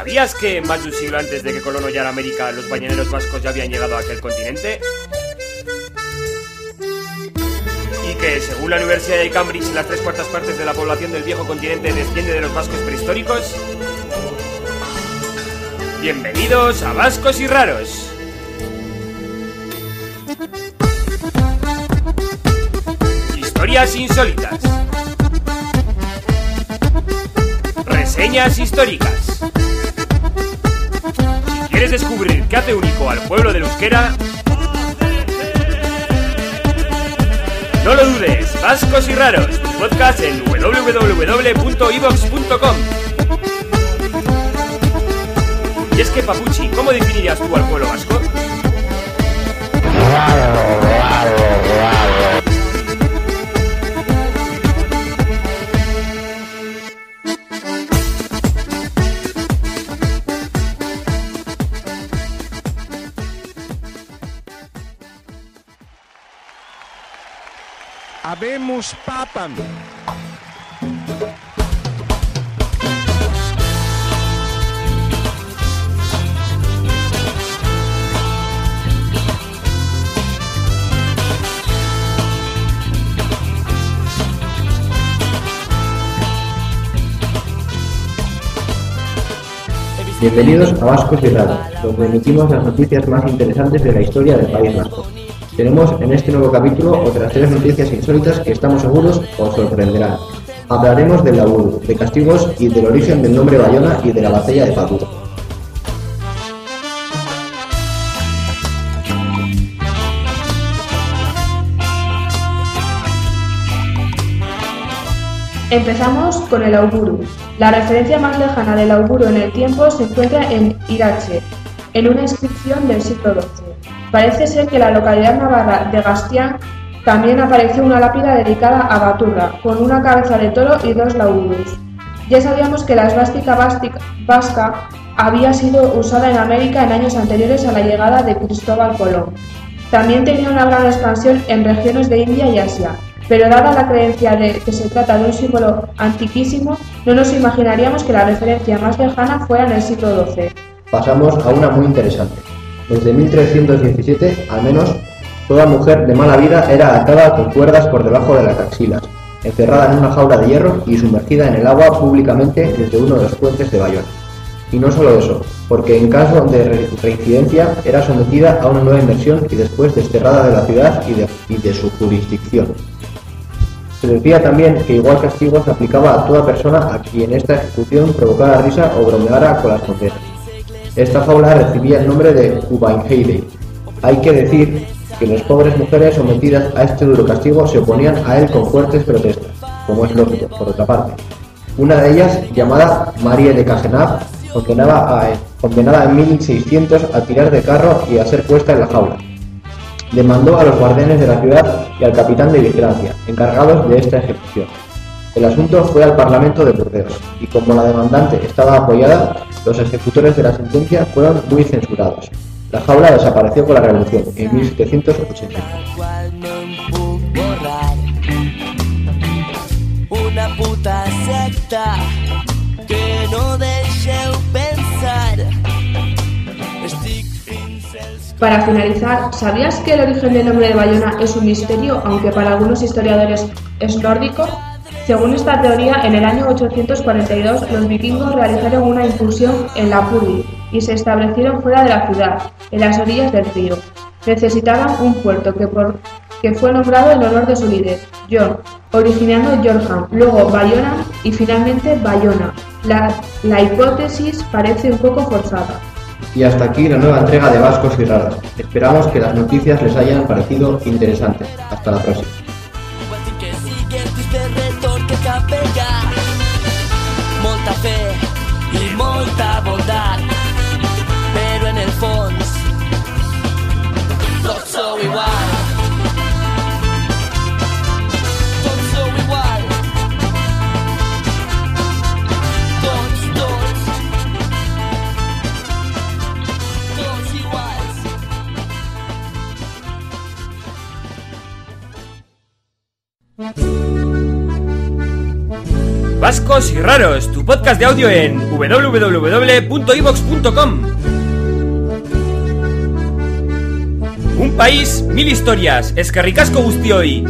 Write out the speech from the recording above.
¿Sabías que más de un siglo antes de que Colón América, los bañaneros vascos ya habían llegado a aquel continente? Y que, según la Universidad de Cambridge, las tres cuartas partes de la población del viejo continente desciende de los vascos prehistóricos. Bienvenidos a Vascos y Raros. Historias insólitas. Reseñas históricas. Quieres descubrir qué hace único al pueblo del euskera, no lo dudes, Vascos y Raros, podcast en www.evox.com. Y es que, Papuchi, ¿cómo definirías tú al pueblo vasco? Habemos papam. Bienvenidos a Vascos y Raros, donde emitimos las noticias más interesantes de la historia del País Vasco. Tenemos en este nuevo capítulo otras tres noticias insólitas que estamos seguros os sorprenderán. Hablaremos del laburo, de castigos y del origen del nombre Bayona y de la batalla de Padura. Empezamos con el auguro. La referencia más lejana del auguro en el tiempo se encuentra en Irache, en una inscripción del siglo XII. Parece ser que en la localidad navarra de Gastián también apareció una lápida dedicada a Baturra, con una cabeza de toro y dos lauros. Ya sabíamos que la esvástica vasca había sido usada en América en años anteriores a la llegada de Cristóbal Colón. También tenía una gran expansión en regiones de India y Asia, pero dada la creencia de que se trata de un símbolo antiquísimo, no nos imaginaríamos que la referencia más lejana fuera en el siglo XII. Pasamos a una muy interesante. Desde 1317, al menos, toda mujer de mala vida era atada con cuerdas por debajo de las axilas, encerrada en una jaula de hierro y sumergida en el agua públicamente desde uno de los puentes de Bayona. Y no solo eso, porque en caso de re- reincidencia era sometida a una nueva inversión y después desterrada de la ciudad y de, y de su jurisdicción. Se decía también que igual castigo se aplicaba a toda persona a quien esta ejecución provocara risa o bromeara con las condenas. Esta jaula recibía el nombre de Ubeinheide. Hay que decir que las pobres mujeres sometidas a este duro castigo se oponían a él con fuertes protestas, como es lógico, por otra parte. Una de ellas, llamada Marie de Cajenab, condenaba a- condenada en 1600 a tirar de carro y a ser puesta en la jaula. Demandó a los guardianes de la ciudad y al capitán de vigilancia, encargados de esta ejecución. El asunto fue al Parlamento de Burdeos, y como la demandante estaba apoyada, los ejecutores de la sentencia fueron muy censurados. La jaula desapareció con la Revolución en 1780. cual no em puc borrar una puta secta que no deixeu pensar estic fins els Para finalizar, ¿sabías que el origen del nombre de Bayona es un misterio, aunque para algunos historiadores es nórdico? Según esta teoría, en el año 842 los vikingos realizaron una incursión en la Puri y se establecieron fuera de la ciudad, en las orillas del río. Necesitaban un puerto que, fue nombrado en honor de su líder, John, originando Yorham, luego Bayona y finalmente Bayona. La, hipótesis parece un poco forzada. Y hasta aquí la nueva entrega de Vascos y. Esperamos que las noticias les hayan parecido interesantes. Hasta la próxima. Vascos y Raros, tu podcast de audio en www.ivox.com. Un país, mil historias, escarricasco guztioi.